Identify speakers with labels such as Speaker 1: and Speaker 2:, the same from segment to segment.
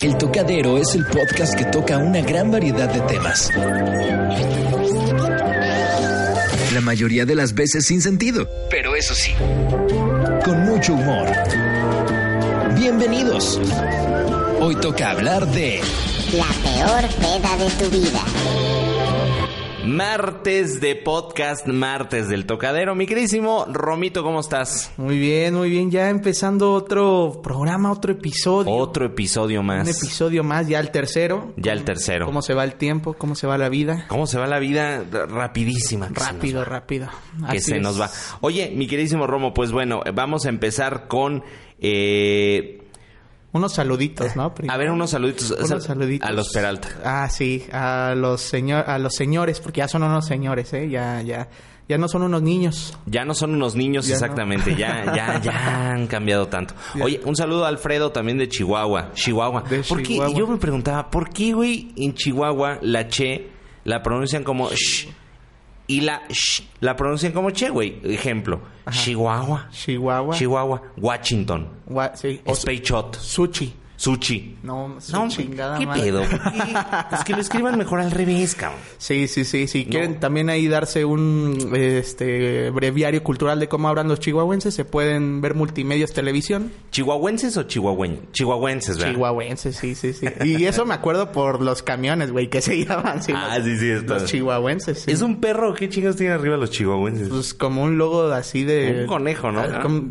Speaker 1: El Tocadero es el podcast que toca una gran variedad de temas. La mayoría de las veces sin sentido, pero eso sí, con mucho humor. Bienvenidos. Hoy toca hablar de
Speaker 2: La peor peda de tu vida.
Speaker 3: Martes de podcast, martes del tocadero. Mi queridísimo Romito, ¿cómo estás?
Speaker 4: Muy bien, muy bien. Ya empezando otro programa, otro episodio.
Speaker 3: Otro episodio más.
Speaker 4: Un episodio más, ya el tercero.
Speaker 3: Ya el tercero.
Speaker 4: ¿Cómo se va el tiempo? ¿Cómo se va la vida?
Speaker 3: ¿Cómo se va la vida? Rapidísima. que se
Speaker 4: Rápido, rápido.
Speaker 3: Que
Speaker 4: Así
Speaker 3: se
Speaker 4: es.
Speaker 3: nos va. Oye, mi queridísimo Romo, pues bueno, vamos a empezar con... eh,
Speaker 4: Unos saluditos, ¿no?
Speaker 3: a ver, unos saluditos.
Speaker 4: Unos saluditos.
Speaker 3: A los Peralta.
Speaker 4: Ah, sí, a los señor, a los señores, porque ya son unos señores, ¿eh? Ya, ya, ya no son unos niños.
Speaker 3: Ya no son unos niños
Speaker 4: Ya no.
Speaker 3: exactamente, ya, ya, ya han cambiado tanto.
Speaker 4: Ya.
Speaker 3: Oye, un saludo a Alfredo también de Chihuahua. Chihuahua.
Speaker 4: De
Speaker 3: ¿Por qué?
Speaker 4: Chihuahua.
Speaker 3: Yo me preguntaba, ¿por qué, güey, en Chihuahua la che la pronuncian como sh y la sh la pronuncian como che, güey? Ejemplo, Chihuahua,
Speaker 4: Chihuahua.
Speaker 3: Chihuahua, Washington,
Speaker 4: Gua- sí. Sushi.
Speaker 3: Sushi.
Speaker 4: No, su
Speaker 3: No,
Speaker 4: chingada
Speaker 3: ¿qué
Speaker 4: madre.
Speaker 3: pedo? ¿Por qué? Pues que lo escriban mejor al revés, cabrón.
Speaker 4: Sí, sí, sí. Si
Speaker 3: No.
Speaker 4: quieren también ahí darse un este breviario cultural de cómo hablan los chihuahuenses, se pueden ver multimedios televisión.
Speaker 3: ¿Chihuahuenses o chihuahueños? Chihuahuenses, ¿verdad?
Speaker 4: Chihuahuenses, sí, sí, sí. Y eso me acuerdo por los camiones, güey, que se sí,
Speaker 3: Ah,
Speaker 4: los-
Speaker 3: sí, sí, está.
Speaker 4: Los chihuahuenses, sí.
Speaker 3: ¿Es un perro? ¿Qué chingados tienen arriba los chihuahuenses?
Speaker 4: Pues como un logo así de...
Speaker 3: Un conejo, ¿no?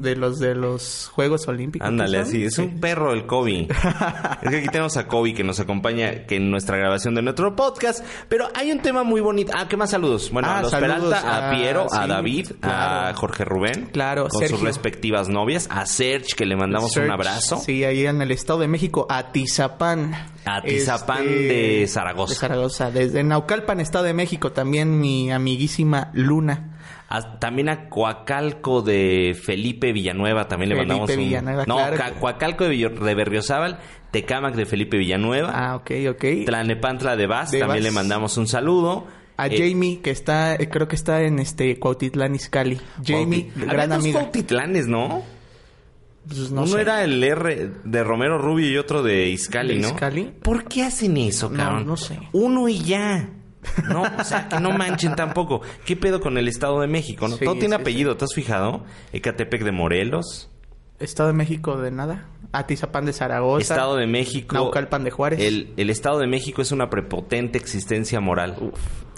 Speaker 4: De los de los Juegos Olímpicos.
Speaker 3: Ándale, así, es
Speaker 4: Sí.
Speaker 3: un perro el Kobe. es que aquí tenemos a Kobe que nos acompaña que en nuestra grabación de nuestro podcast. Pero hay un tema muy bonito. Ah, ¿qué más saludos? Bueno,
Speaker 4: Ah,
Speaker 3: a los
Speaker 4: saludos
Speaker 3: Peralta, a
Speaker 4: a-
Speaker 3: Piero, a
Speaker 4: sí,
Speaker 3: David, a. Jorge Rubén.
Speaker 4: Claro,
Speaker 3: Con
Speaker 4: Sergio.
Speaker 3: sus respectivas novias. A Serge, que le mandamos un abrazo.
Speaker 4: Sí, ahí en el Estado de México, Atizapán.
Speaker 3: Atizapán
Speaker 4: Este,
Speaker 3: de Zaragoza.
Speaker 4: De Zaragoza. Desde Naucalpan, Estado de México, también mi amiguísima Luna.
Speaker 3: A- también a Coacalco de Felipe Villanueva. También le
Speaker 4: Felipe
Speaker 3: mandamos un...
Speaker 4: Villanueva,
Speaker 3: no,
Speaker 4: claro.
Speaker 3: Ca- Coacalco de, Villo- de Berriozábal. Tecámac de Felipe Villanueva.
Speaker 4: Ah, ok, ok.
Speaker 3: Tlanepantla de Vaz,
Speaker 4: De
Speaker 3: también
Speaker 4: Vaz.
Speaker 3: le mandamos un saludo.
Speaker 4: A
Speaker 3: Eh,
Speaker 4: Jamie, que está, eh, creo que está en este Cuautitlán Izcalli. Jamie,
Speaker 3: Cuauti-
Speaker 4: gran amiga.
Speaker 3: Cuautitlanes, ¿no?
Speaker 4: Pues no
Speaker 3: Uno
Speaker 4: sé.
Speaker 3: era el R de Romero Rubio y otro de Iscali,
Speaker 4: ¿De
Speaker 3: ¿no?
Speaker 4: Izcalli?
Speaker 3: ¿Por qué hacen eso,
Speaker 4: No,
Speaker 3: cabrón?
Speaker 4: no sé.
Speaker 3: Uno y ya. No, o sea, que no manchen tampoco. ¿Qué pedo con el Estado de México? ¿no?
Speaker 4: Sí,
Speaker 3: Todo tiene
Speaker 4: sí,
Speaker 3: apellido, ¿te has fijado? Ecatepec de Morelos,
Speaker 4: Estado de México de nada. Atizapán de Zaragoza.
Speaker 3: Estado de México.
Speaker 4: Naucalpan de Juárez.
Speaker 3: El, el Estado de México es una prepotente existencia moral.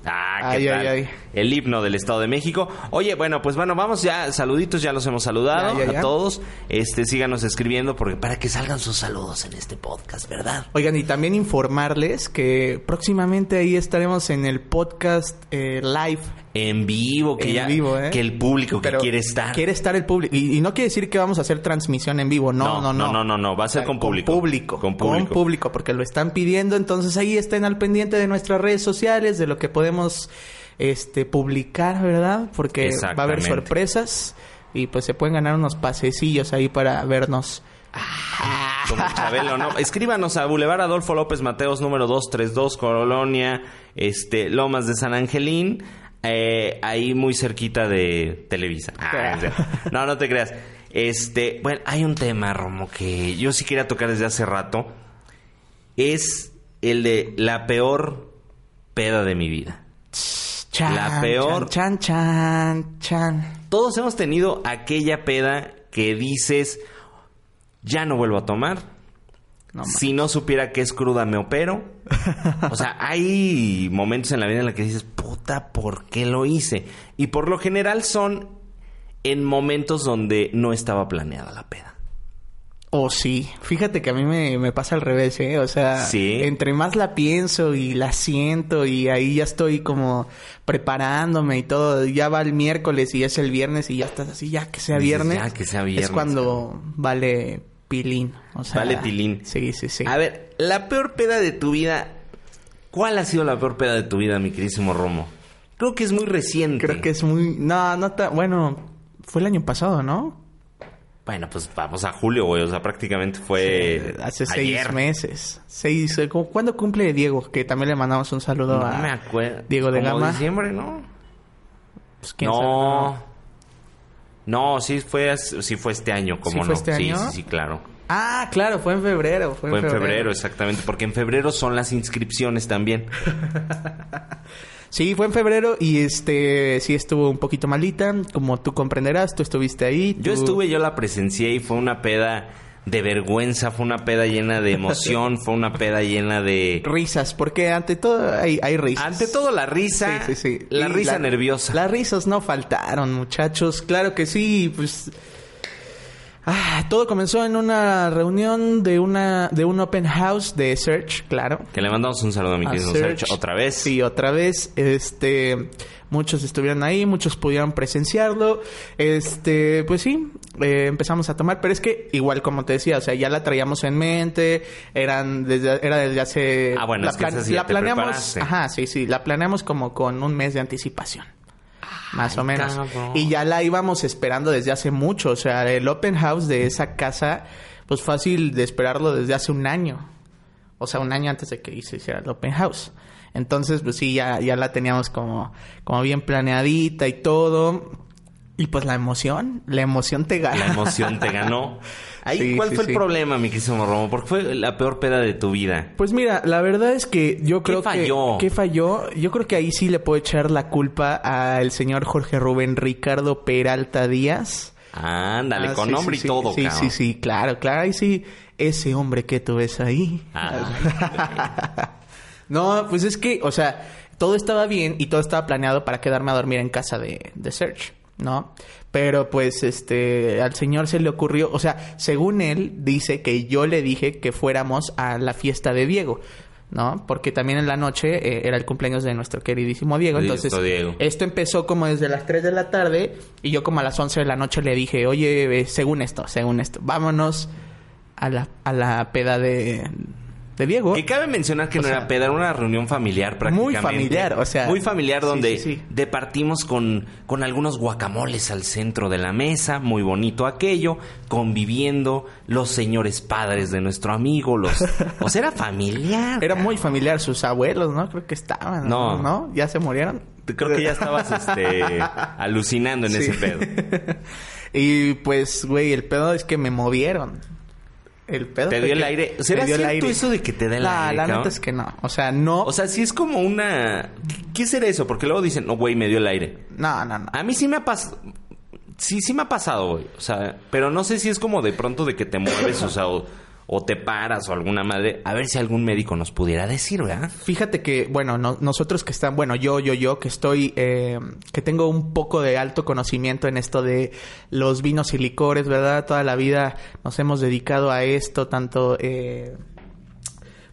Speaker 3: Ah, qué
Speaker 4: Ay,
Speaker 3: tal.
Speaker 4: ay, ay.
Speaker 3: El himno del Estado de México. Oye, bueno, pues bueno, vamos ya, saluditos, ya los hemos saludado
Speaker 4: Ya, ya,
Speaker 3: a todos. Este, síganos escribiendo porque para que salgan sus saludos en este podcast, ¿verdad?
Speaker 4: Oigan, y también informarles que próximamente ahí estaremos en el podcast eh, live.
Speaker 3: En vivo, que
Speaker 4: En
Speaker 3: ya,
Speaker 4: vivo, ¿eh?
Speaker 3: que el público que quiere estar.
Speaker 4: Quiere estar el público. Y, y no quiere decir que vamos a hacer transmisión en vivo. No, no, no.
Speaker 3: no, no, no, va a ser con público.
Speaker 4: Con público.
Speaker 3: Con público.
Speaker 4: público, porque lo están pidiendo. Entonces ahí estén al pendiente de nuestras redes sociales, de lo que podemos este publicar, ¿verdad? Porque va a haber sorpresas. Y pues se pueden ganar unos pasecillos ahí para vernos.
Speaker 3: Como Chabelo, ¿no? Escríbanos a Boulevard Adolfo López Mateos, número 232, Colonia, este, Lomas de San Angelín, eh, ahí muy cerquita de Televisa. Ah, o sea, no, no te creas. Este, bueno, hay un tema, Romo, que yo sí quería tocar desde hace rato. Es el de la peor peda de mi vida.
Speaker 4: Chan,
Speaker 3: La peor-
Speaker 4: Chan, chan, chan.
Speaker 3: Todos hemos tenido aquella peda que dices, ya no vuelvo a tomar.
Speaker 4: No
Speaker 3: si no supiera que es cruda, me opero. O sea, hay momentos en la vida en los que dices, puta, ¿por qué lo hice? Y por lo general son en momentos donde no estaba planeada la peda.
Speaker 4: Oh, sí. Fíjate que a mí me, me pasa al revés, ¿eh? O sea,
Speaker 3: Sí.
Speaker 4: entre más la pienso y la siento y ahí ya estoy como preparándome y todo, ya va el miércoles y es el viernes y ya estás así, ya que sea viernes.
Speaker 3: ya que sea viernes,
Speaker 4: Es cuando vale pilín. O sea,
Speaker 3: Vale tilín.
Speaker 4: Sí, sí, sí.
Speaker 3: A ver, la peor peda de tu vida. ¿Cuál ha sido la peor peda de tu vida, mi queridísimo Romo? Creo que es muy reciente.
Speaker 4: Creo que es muy... No, no tan... Bueno, fue el año pasado, ¿no?
Speaker 3: Bueno, pues vamos a julio, güey. O sea, prácticamente fue.
Speaker 4: Hace
Speaker 3: ayer.
Speaker 4: seis meses. Seis... eh, ¿cómo- ¿Cuándo cumple Diego? Que también le mandamos un saludo
Speaker 3: No
Speaker 4: a...
Speaker 3: me acuerdo.
Speaker 4: Diego de Gama.
Speaker 3: diciembre, ¿no?
Speaker 4: Pues, ¿quién sabe?
Speaker 3: No. No, sí fue, sí fue este año, como
Speaker 4: ¿Sí
Speaker 3: no.
Speaker 4: fue este
Speaker 3: sí,
Speaker 4: año?
Speaker 3: sí, sí, claro.
Speaker 4: Ah, claro, fue en febrero. Fue,
Speaker 3: Fue en febrero, exactamente, porque en febrero son las inscripciones también.
Speaker 4: Sí, fue en febrero y este sí estuvo un poquito malita, como tú comprenderás, tú estuviste ahí.
Speaker 3: Yo estuve, yo la presencié y fue una peda de vergüenza, fue una peda llena de emoción, fue una peda llena de...
Speaker 4: risas, porque ante todo hay, hay risas.
Speaker 3: Ante todo la risa,
Speaker 4: Sí, sí, sí.
Speaker 3: la
Speaker 4: Y
Speaker 3: risa nerviosa.
Speaker 4: Las risas no faltaron, muchachos. Claro que sí, pues. Ah, todo comenzó en una reunión de una de un open house de Search, claro.
Speaker 3: Que le mandamos un saludo a mi querido.
Speaker 4: Serge
Speaker 3: otra vez.
Speaker 4: Sí, otra vez. Este, muchos estuvieron ahí, muchos pudieron presenciarlo. Este, pues sí, eh, empezamos a tomar, pero es que igual como te decía, o sea, ya la traíamos en mente, eran desde, era desde hace.
Speaker 3: Ah, bueno,
Speaker 4: la,
Speaker 3: es que esa sí te
Speaker 4: planeamos,
Speaker 3: preparaste.
Speaker 4: ajá, sí, sí, la planeamos como con un mes de anticipación. Más o menos.
Speaker 3: cabrón.
Speaker 4: Y ya la íbamos esperando desde hace mucho. O sea, el open house de esa casa, pues fácil de esperarlo desde hace un año. O sea, un año antes de que se hiciera el open house. Entonces, pues sí, ya, ya la teníamos como, como bien planeadita y todo. Y pues la emoción, la emoción te gana.
Speaker 3: La emoción te ganó. Ahí,
Speaker 4: Sí,
Speaker 3: ¿cuál
Speaker 4: sí,
Speaker 3: fue
Speaker 4: sí.
Speaker 3: el problema, mi querido Romo? Porque fue la peor peda de tu vida.
Speaker 4: Pues mira, la verdad es que yo
Speaker 3: ¿Qué
Speaker 4: creo
Speaker 3: falló?
Speaker 4: que... ¿Qué falló? Yo creo que ahí sí le puedo echar la culpa al señor Jorge Rubén Ricardo Peralta Díaz.
Speaker 3: Ándale,
Speaker 4: Ah,
Speaker 3: con nombre y todo,
Speaker 4: Sí,
Speaker 3: cabrón.
Speaker 4: sí, sí, claro, claro. Ahí sí, ese hombre que tú ves ahí.
Speaker 3: Ah,
Speaker 4: no, pues es que, o sea, todo estaba bien y todo estaba planeado para quedarme a dormir en casa de, de Serge, ¿no? Pero pues, este, al señor se le ocurrió, o sea, según él, dice que yo le dije que fuéramos a la fiesta de Diego. ¿No? Porque también en la noche eh, era el cumpleaños de nuestro queridísimo Diego. Entonces,
Speaker 3: Diego.
Speaker 4: esto empezó como desde las 3 de la tarde y yo como a las 11 de la noche le dije, oye, según esto, según esto, vámonos a la, a la peda de, de Diego.
Speaker 3: Que cabe mencionar que
Speaker 4: O
Speaker 3: no
Speaker 4: sea,
Speaker 3: era peda, era una reunión familiar
Speaker 4: muy
Speaker 3: prácticamente.
Speaker 4: familiar, o sea,
Speaker 3: Muy familiar donde
Speaker 4: sí, sí.
Speaker 3: departimos con, con algunos guacamoles al centro de la mesa, muy bonito aquello, conviviendo los señores padres de nuestro amigo, los... o sea, era familiar.
Speaker 4: Era muy familiar, sus abuelos, ¿no? Creo que estaban, ¿no?
Speaker 3: No.
Speaker 4: ¿Ya se murieron?
Speaker 3: Creo que ya estabas este, alucinando en ese pedo.
Speaker 4: y pues, güey, el pedo es que me movieron. El pedo
Speaker 3: Te dio el aire. ¿Será
Speaker 4: dio el
Speaker 3: cierto
Speaker 4: aire.
Speaker 3: eso de que te da el
Speaker 4: La-
Speaker 3: aire,
Speaker 4: La neta es que no. O sea, no...
Speaker 3: O sea, sí es como una... ¿Qué será eso? Porque luego dicen, no, güey, me dio el aire.
Speaker 4: no, no, no.
Speaker 3: A mí sí me ha pasado. Sí, sí me ha pasado, güey. O sea, pero no sé si es como de pronto de que te mueves, o sea, o, o te paras o alguna madre. A ver si algún médico nos pudiera decir, ¿verdad?
Speaker 4: Fíjate que, bueno, no- nosotros que están, bueno, yo, yo, yo, que estoy, eh, que tengo un poco de alto conocimiento en esto de los vinos y licores, ¿verdad? Toda la vida nos hemos dedicado a esto, tanto, eh,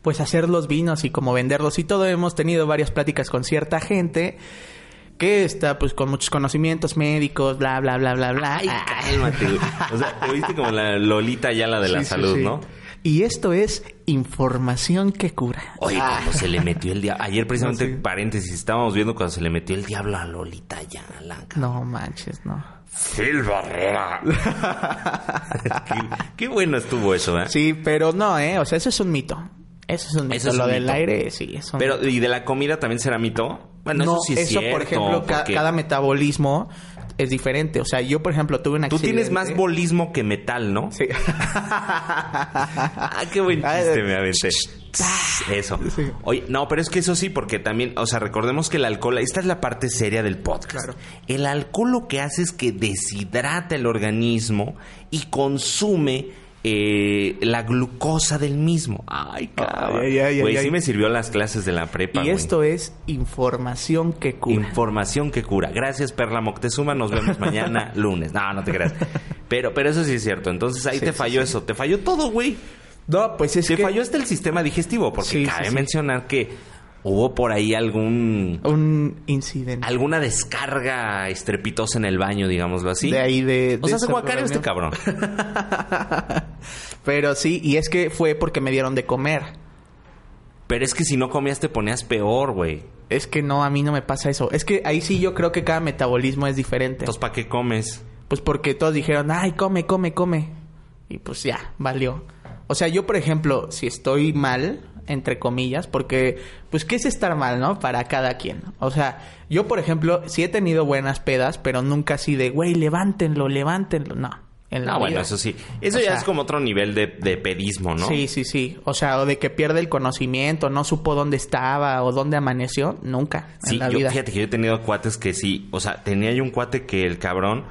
Speaker 4: pues hacer los vinos y como venderlos y todo. Hemos tenido varias pláticas con cierta gente que está, pues, con muchos conocimientos médicos, bla, bla, bla, bla, bla.
Speaker 3: Ay, cálmate, güey. O sea, te viste como la Lolita ya la de la
Speaker 4: Sí, sí,
Speaker 3: salud,
Speaker 4: sí.
Speaker 3: ¿no?
Speaker 4: Y esto es información que cura.
Speaker 3: Oye,
Speaker 4: Ah.
Speaker 3: cuando se le metió el diablo. Ayer, precisamente,
Speaker 4: No, sí.
Speaker 3: paréntesis, estábamos viendo cuando se le metió el diablo a Lolita ya, la
Speaker 4: No manches, no.
Speaker 3: Phil Barrera. qué, qué bueno estuvo eso, ¿eh?
Speaker 4: Sí, pero no, ¿eh? O sea, eso es un mito. Eso es un mito.
Speaker 3: Eso es
Speaker 4: Lo
Speaker 3: un
Speaker 4: del
Speaker 3: mito.
Speaker 4: aire, sí, es un
Speaker 3: Pero, ¿y de la comida también será mito? Bueno,
Speaker 4: no,
Speaker 3: eso sí es cierto.
Speaker 4: por ejemplo, ca- cada metabolismo es diferente. O sea, yo, por ejemplo, tuve un
Speaker 3: Tú tienes más bolismo que metal, ¿no?
Speaker 4: Sí.
Speaker 3: Ah, qué buen chiste me aventé. Eso.
Speaker 4: Sí.
Speaker 3: Oye, no, pero es que eso sí, porque también, o sea, recordemos que el alcohol, esta es la parte seria del podcast.
Speaker 4: Claro.
Speaker 3: El alcohol lo que hace es que deshidrata el organismo y consume eh, la glucosa del mismo. Ay, cabrón. Güey, sí me sirvió las clases de la prepa,
Speaker 4: Y esto es información que cura.
Speaker 3: Información que cura. Gracias, Perla Moctezuma. Nos vemos mañana lunes. No, no te creas. Pero, pero eso sí es cierto. Entonces ahí
Speaker 4: Sí,
Speaker 3: te falló
Speaker 4: sí.
Speaker 3: eso. Te falló todo, güey.
Speaker 4: no, pues es
Speaker 3: Te
Speaker 4: que...
Speaker 3: falló hasta el sistema digestivo. Porque cabe mencionar que hubo por ahí algún...
Speaker 4: Un incidente.
Speaker 3: Alguna descarga estrepitosa en el baño, digámoslo así.
Speaker 4: De ahí de...
Speaker 3: O sea, se guacareó este cabrón.
Speaker 4: Pero sí, y es que fue porque me dieron de comer.
Speaker 3: Pero es que si no comías te ponías peor, güey.
Speaker 4: Es que no, a mí no me pasa eso. Es que ahí sí yo creo que cada metabolismo es diferente.
Speaker 3: Entonces, ¿para qué comes?
Speaker 4: Pues porque todos dijeron, ay, come, come, come. Y pues ya, valió. O sea, yo, por ejemplo, si estoy mal, entre comillas, porque, pues, ¿qué es estar mal, no? Para cada quien. O sea, yo, por ejemplo, sí he tenido buenas pedas, pero nunca así de, güey, levántenlo, levántenlo. No. en la
Speaker 3: No, bueno, eso sí. Eso
Speaker 4: O
Speaker 3: ya
Speaker 4: sea,
Speaker 3: es como otro nivel de, de pedismo, ¿no?
Speaker 4: Sí, sí, sí. O sea, o de que pierde el conocimiento, no supo dónde estaba o dónde amaneció, nunca
Speaker 3: Sí,
Speaker 4: en la
Speaker 3: yo,
Speaker 4: vida.
Speaker 3: fíjate que yo he tenido cuates que sí. O sea, tenía yo un cuate que el cabrón.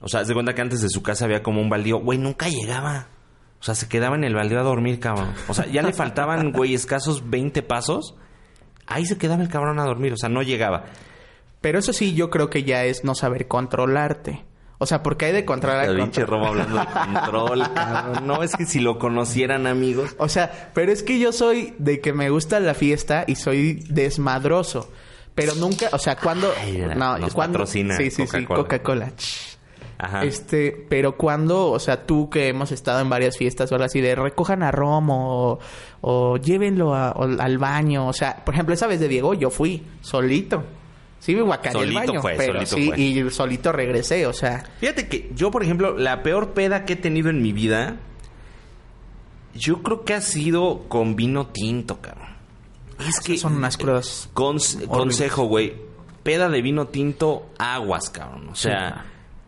Speaker 3: O sea, haz de cuenta que antes de su casa había como un baldío. Güey, nunca llegaba. O sea, se quedaba en el baldío a dormir, cabrón. O sea, ya le faltaban, güey, escasos 20 pasos. Ahí se quedaba el cabrón a dormir. O sea, no llegaba.
Speaker 4: Pero eso sí, yo creo que ya es no saber controlarte. O sea, porque hay de controlar.
Speaker 3: El
Speaker 4: a
Speaker 3: pinche robo hablando de control, cabrón. No, es que si lo conocieran, amigos.
Speaker 4: O sea, pero es que yo soy de que me gusta la fiesta y soy desmadroso. Pero nunca, o sea, cuando...
Speaker 3: Ay,
Speaker 4: no,
Speaker 3: nos
Speaker 4: cuando-
Speaker 3: patrocina
Speaker 4: Sí, sí, sí,
Speaker 3: Coca-Cola. Ajá.
Speaker 4: Este, pero cuando, o sea, tú que hemos estado en varias fiestas o algo así de recojan a Romo o, o llévenlo a- o- al baño, o sea, por ejemplo, esa vez de Diego yo fui solito. Sí me guacaré el baño,
Speaker 3: fue,
Speaker 4: pero sí,
Speaker 3: fue.
Speaker 4: y solito regresé, o sea,
Speaker 3: Fíjate que yo, por ejemplo, la peor peda que he tenido en mi vida, yo creo que ha sido con vino tinto, cabrón. Es que
Speaker 4: son unas crudas.
Speaker 3: Cons- consejo, güey. Peda de vino tinto, aguas, cabrón. O sea,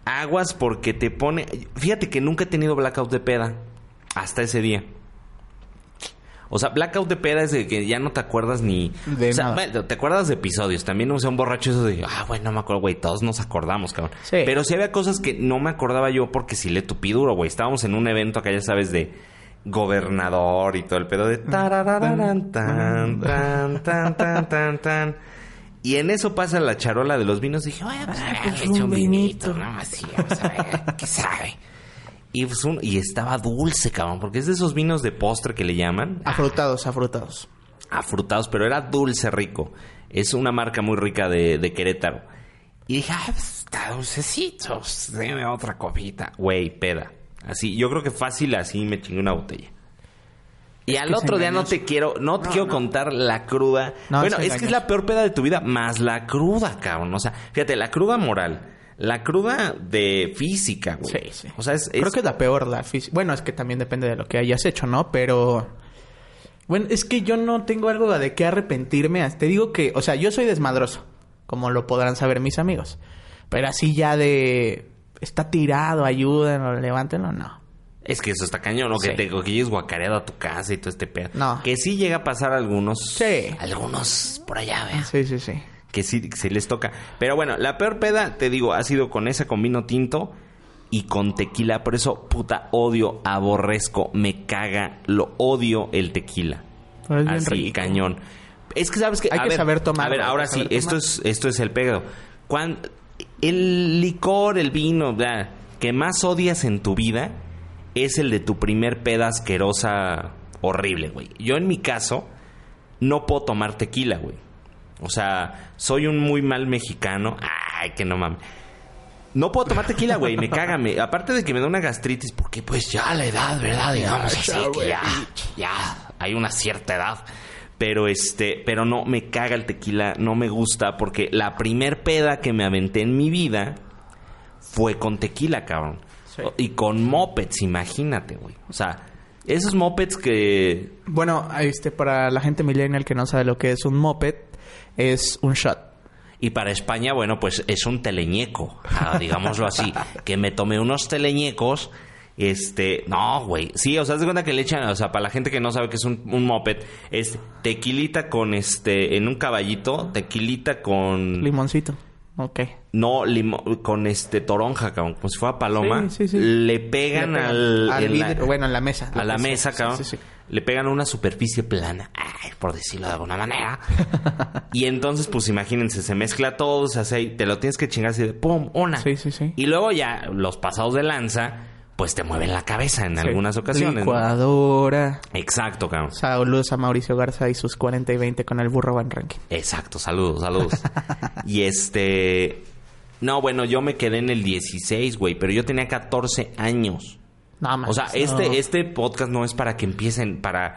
Speaker 3: aguas porque te pone. Fíjate que nunca he tenido blackout de peda. Hasta ese día. O sea, blackout de peda es de que ya no te acuerdas ni.
Speaker 4: De
Speaker 3: o sea,
Speaker 4: nada.
Speaker 3: te acuerdas de episodios. También, o sea, un borracho eso de. Ah, güey, no me acuerdo, güey. Todos nos acordamos, cabrón.
Speaker 4: Sí.
Speaker 3: Pero sí había cosas que no me acordaba yo porque sí le tupí duro, güey. Estábamos en un evento acá, ya sabes, de gobernador y todo el pedo de. tarararán, tan, tan, tan, tan, tan, tan. Y en eso pasa la charola de los vinos. Dije, oye, pues,
Speaker 4: pues,
Speaker 3: échame
Speaker 4: un vinito.
Speaker 3: ¿no? Así, vamos a ver, ¿qué sabe? Y, pues, un- y estaba dulce, cabrón, porque es de esos vinos de postre que le llaman,
Speaker 4: Afrutados, afrutados.
Speaker 3: afrutados, pero era dulce rico. Es una marca muy rica de, de Querétaro. Y dije, ah, pues, está dulcecito, pues, deme otra copita. Güey, peda. Así, yo creo que fácil así me chingué una botella. Y al otro día no te quiero, no te quiero contar la cruda.
Speaker 4: No,
Speaker 3: bueno,
Speaker 4: es
Speaker 3: es que es la peor peda de tu vida, más la cruda, cabrón. O sea, fíjate, la cruda moral, la cruda de física, güey.
Speaker 4: Sí, sí.
Speaker 3: O sea, es,
Speaker 4: Creo
Speaker 3: es-
Speaker 4: que es la peor la física. Bueno, es que también depende de lo que hayas hecho, ¿no? Pero... Bueno, es que yo no tengo algo de qué arrepentirme. Te digo que, o sea, yo soy desmadroso, como lo podrán saber mis amigos. Pero así ya de... Está tirado, ayúdenlo, levántenlo, no.
Speaker 3: Es que eso está cañón, ¿no? Que
Speaker 4: Sí.
Speaker 3: te que llegues guacareado a tu casa y todo este pedo.
Speaker 4: No.
Speaker 3: Que sí llega a pasar a algunos.
Speaker 4: Sí.
Speaker 3: Algunos por allá, vea.
Speaker 4: Sí, sí, sí.
Speaker 3: Que sí, sí les toca. Pero bueno, la peor peda, te digo, ha sido con esa, con vino tinto y con tequila. Por eso, puta, odio, aborrezco, me caga, lo odio el tequila.
Speaker 4: Pero es bien
Speaker 3: Así,
Speaker 4: rico.
Speaker 3: cañón. Es que sabes que.
Speaker 4: Hay
Speaker 3: a
Speaker 4: que
Speaker 3: ver,
Speaker 4: saber tomar,
Speaker 3: A ver, ahora sí, esto es, esto es el pedo. Cuando, el licor, el vino, bla, que más odias en tu vida es el de tu primer peda asquerosa horrible, güey. Yo en mi caso no puedo tomar tequila, güey. O sea, soy un muy mal mexicano. Ay, que no mames. No puedo tomar tequila, güey, me caga. me- aparte de que me da una gastritis, porque pues ya la edad, ¿verdad? Digamos así, que ya, ya hay una cierta edad. Pero este, pero no, me caga el tequila, no me gusta, porque la primer peda que me aventé en mi vida fue con tequila, cabrón.
Speaker 4: Sí.
Speaker 3: Y con mopeds, imagínate, güey. O sea, esos mopeds que
Speaker 4: Bueno, este, para la gente millennial que no sabe lo que es un moped, es un shot.
Speaker 3: Y para España, bueno, pues es un teleñeco, ah, digámoslo así. que me tomé unos teleñecos. Este, no, güey. Sí, o sea, haz de cuenta que le echan, o sea, para la gente que no sabe que es un, un moped, es tequilita con este, en un caballito, tequilita con.
Speaker 4: Limoncito. Ok.
Speaker 3: no, limo- con este toronja, cabrón, como si fuera paloma.
Speaker 4: Sí, sí, sí.
Speaker 3: Le pegan,
Speaker 4: Le pegan
Speaker 3: al.
Speaker 4: al
Speaker 3: en la-
Speaker 4: vidrio, bueno, en la mesa.
Speaker 3: a la mesa, cabrón. Le pegan a una superficie plana, ay, por decirlo de alguna manera. y entonces, pues imagínense, se mezcla todo, se hace, te lo tienes que chingar así de pum, una.
Speaker 4: Sí, sí, sí.
Speaker 3: Y luego ya los pasados de lanza, pues te mueven la cabeza en
Speaker 4: Sí.
Speaker 3: algunas ocasiones. ¿no?
Speaker 4: Licuadora.
Speaker 3: Exacto, cabrón.
Speaker 4: Saludos a Mauricio Garza y sus 40 y 20 con el burro Van Ranking.
Speaker 3: Exacto, saludos, saludos. y este. No, bueno, yo me quedé en el 16, güey, pero yo tenía 14 años.
Speaker 4: No, más.
Speaker 3: O sea, este, este podcast no es para que empiecen, para,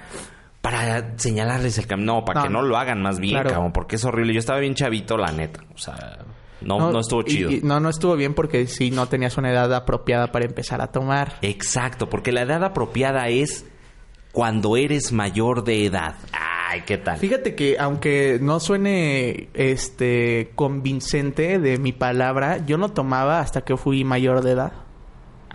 Speaker 3: para señalarles el camino, no, para
Speaker 4: No,
Speaker 3: que no lo hagan más bien,
Speaker 4: claro.
Speaker 3: cabrón, porque es horrible. Yo estaba bien chavito, la neta. O sea, no, no, estuvo
Speaker 4: y-
Speaker 3: chido.
Speaker 4: y- no, no estuvo bien porque sí no tenías una edad apropiada para empezar a tomar.
Speaker 3: Exacto, porque la edad apropiada es cuando eres mayor de edad. Ay, ¿qué tal?
Speaker 4: Fíjate que aunque no suene este convincente de mi palabra, yo no tomaba hasta que fui mayor de edad.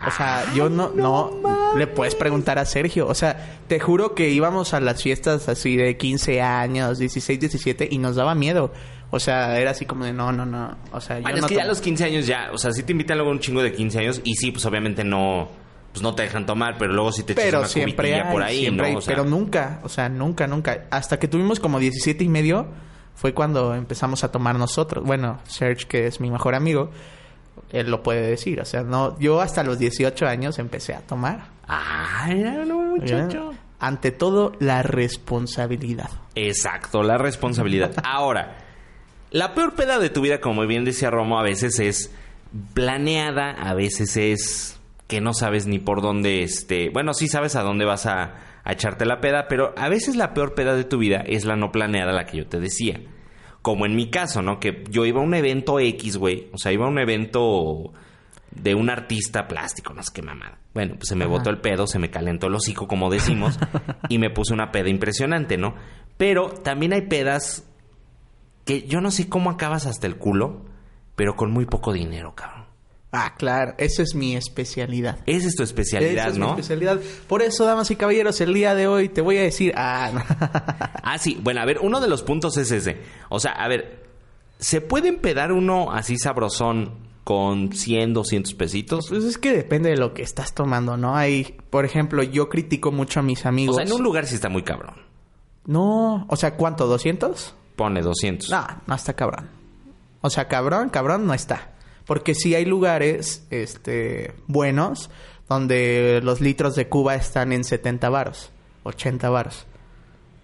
Speaker 4: O sea, yo no, no, le puedes preguntar a Sergio. O sea, te juro que íbamos a las fiestas así de 15 años, 16, 17 y nos daba miedo. O sea, era así como de no, no, no. O sea, yo
Speaker 3: Bueno,
Speaker 4: no
Speaker 3: es que ya a los 15 años ya, o sea, sí te invitan luego un chingo de 15 años y sí, pues obviamente no, pues no te dejan tomar, pero luego sí te echas
Speaker 4: Pero
Speaker 3: una
Speaker 4: siempre
Speaker 3: cubitilla
Speaker 4: hay,
Speaker 3: por ahí,
Speaker 4: siempre
Speaker 3: ¿no?
Speaker 4: hay,
Speaker 3: O sea,
Speaker 4: pero nunca, o sea, nunca, nunca. Hasta que tuvimos como 17 y medio fue cuando empezamos a tomar nosotros. Bueno, Serge, que es mi mejor amigo, él lo puede decir. O sea, no, yo hasta los 18 años empecé a tomar.
Speaker 3: Ay, no, muchacho.
Speaker 4: Ante todo, la responsabilidad.
Speaker 3: Exacto, la responsabilidad. Ahora, la peor peda de tu vida, como bien decía Romo, a veces es planeada, a veces es que no sabes ni por dónde, este, bueno, sí sabes a dónde vas a, a echarte la peda, pero a veces la peor peda de tu vida es la no planeada, la que yo te decía. Como en mi caso, ¿no? Que yo iba a un evento X, güey. O sea, iba a un evento de un artista plástico, no sé qué mamada. Bueno, pues se me botó el pedo, se me calentó el hocico, como decimos, y me puse una peda impresionante, ¿no? Pero también hay pedas que yo no sé cómo acabas hasta el culo, pero con muy poco dinero, cabrón.
Speaker 4: Ah, claro, esa es mi especialidad.
Speaker 3: Esa es tu especialidad,
Speaker 4: Esa es mi
Speaker 3: ¿no?
Speaker 4: especialidad. Por eso, damas y caballeros, el día de hoy te voy a decir, ah, no.
Speaker 3: Ah, sí. Bueno, a ver, uno de los puntos es ese. O sea, a ver, ¿se puede empedar uno así sabrosón con 100, 200 pesitos?
Speaker 4: Pues es que depende de lo que estás tomando, ¿no? Hay, por ejemplo, yo critico mucho a mis
Speaker 3: O
Speaker 4: amigos.
Speaker 3: sea, en un lugar sí está muy cabrón.
Speaker 4: No, o sea, ¿cuánto? ¿200?
Speaker 3: Pone 200.
Speaker 4: No, no está cabrón. O sea, cabrón, cabrón no está. Porque sí hay lugares, este, buenos, donde los litros de Cuba están en 70 varos, 80 varos.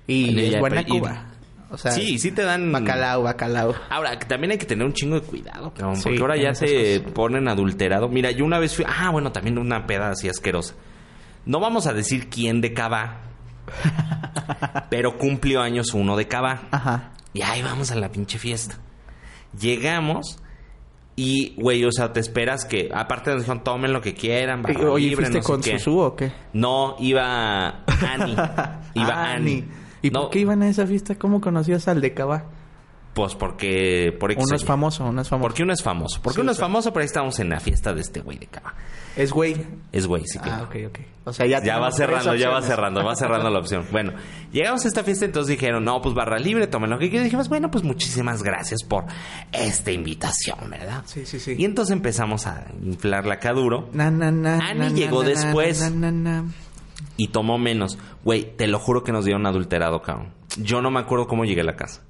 Speaker 4: Y es buena Cuba. O sea,
Speaker 3: sí, sí te dan...
Speaker 4: bacalao, bacalao.
Speaker 3: Ahora, también hay que tener un chingo de cuidado, cabrón,
Speaker 4: Sí,
Speaker 3: porque ahora ya
Speaker 4: cosas.
Speaker 3: ponen adulterado. Mira, yo una vez fui... Ah, bueno, también una peda así asquerosa. No vamos a decir quién de Cava, pero cumplió años uno de Cava.
Speaker 4: Ajá.
Speaker 3: Y ahí vamos a la pinche fiesta. Llegamos y, güey, o sea, te esperas que... Aparte nos dijeron, tomen lo que quieran, barra
Speaker 4: Oye,
Speaker 3: libre,
Speaker 4: ¿fuiste
Speaker 3: no sé
Speaker 4: con
Speaker 3: qué.
Speaker 4: Susu o qué?
Speaker 3: No, iba Ani. Iba Ani.
Speaker 4: ¿Y
Speaker 3: No,
Speaker 4: por qué iban a esa fiesta? ¿Cómo conocías al de Cava?
Speaker 3: Pues porque... Por
Speaker 4: Uno es famoso, uno es famoso.
Speaker 3: Porque uno es famoso. Porque
Speaker 4: Sí,
Speaker 3: uno es famoso, pero ahí estamos en la fiesta de este güey de Cava.
Speaker 4: Es güey.
Speaker 3: Es güey, sí, claro.
Speaker 4: Ah, ok, ok. O sea, ya
Speaker 3: Ya va cerrando, ya va cerrando, va cerrando la opción. Bueno, llegamos a esta fiesta, entonces dijeron, no, pues barra libre, tomen lo que quieran. Dijimos, bueno, pues muchísimas gracias por esta invitación, ¿verdad?
Speaker 4: Sí, sí, sí.
Speaker 3: Y entonces empezamos a inflar la caduro
Speaker 4: Na, na, na,
Speaker 3: Ani
Speaker 4: na,
Speaker 3: llegó
Speaker 4: na, na,
Speaker 3: después.
Speaker 4: na, na, na.
Speaker 3: y tomó menos. Güey, te lo juro que nos dieron adulterado, cabrón. Yo no me acuerdo cómo llegué a la casa.